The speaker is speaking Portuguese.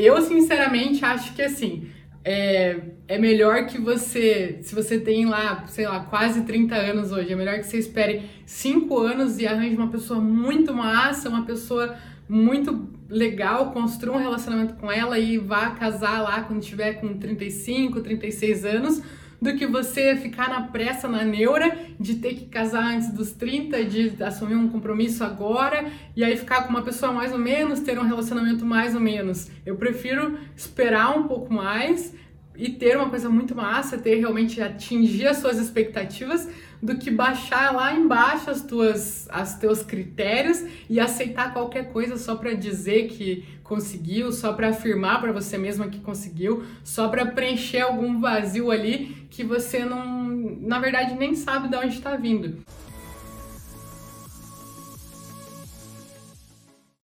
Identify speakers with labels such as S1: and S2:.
S1: Eu, sinceramente, acho que assim. É, é melhor que você, se você tem lá, sei lá, quase 30 anos hoje, é melhor que você espere 5 anos e arranje uma pessoa muito massa, uma pessoa muito legal, construa um relacionamento com ela e vá casar lá quando tiver com 35, 36 anos, do que você ficar na pressa, na neura, de ter que casar antes dos 30, de assumir um compromisso agora, e aí ficar com uma pessoa mais ou menos, ter um relacionamento mais ou menos. Eu prefiro esperar um pouco mais e ter uma coisa muito massa, ter realmente atingir as suas expectativas, do que baixar lá embaixo as tuas, as teus critérios e aceitar qualquer coisa só para dizer que conseguiu, só para afirmar para você mesma que conseguiu, só para preencher algum vazio ali que você não, na verdade, nem sabe de onde está vindo.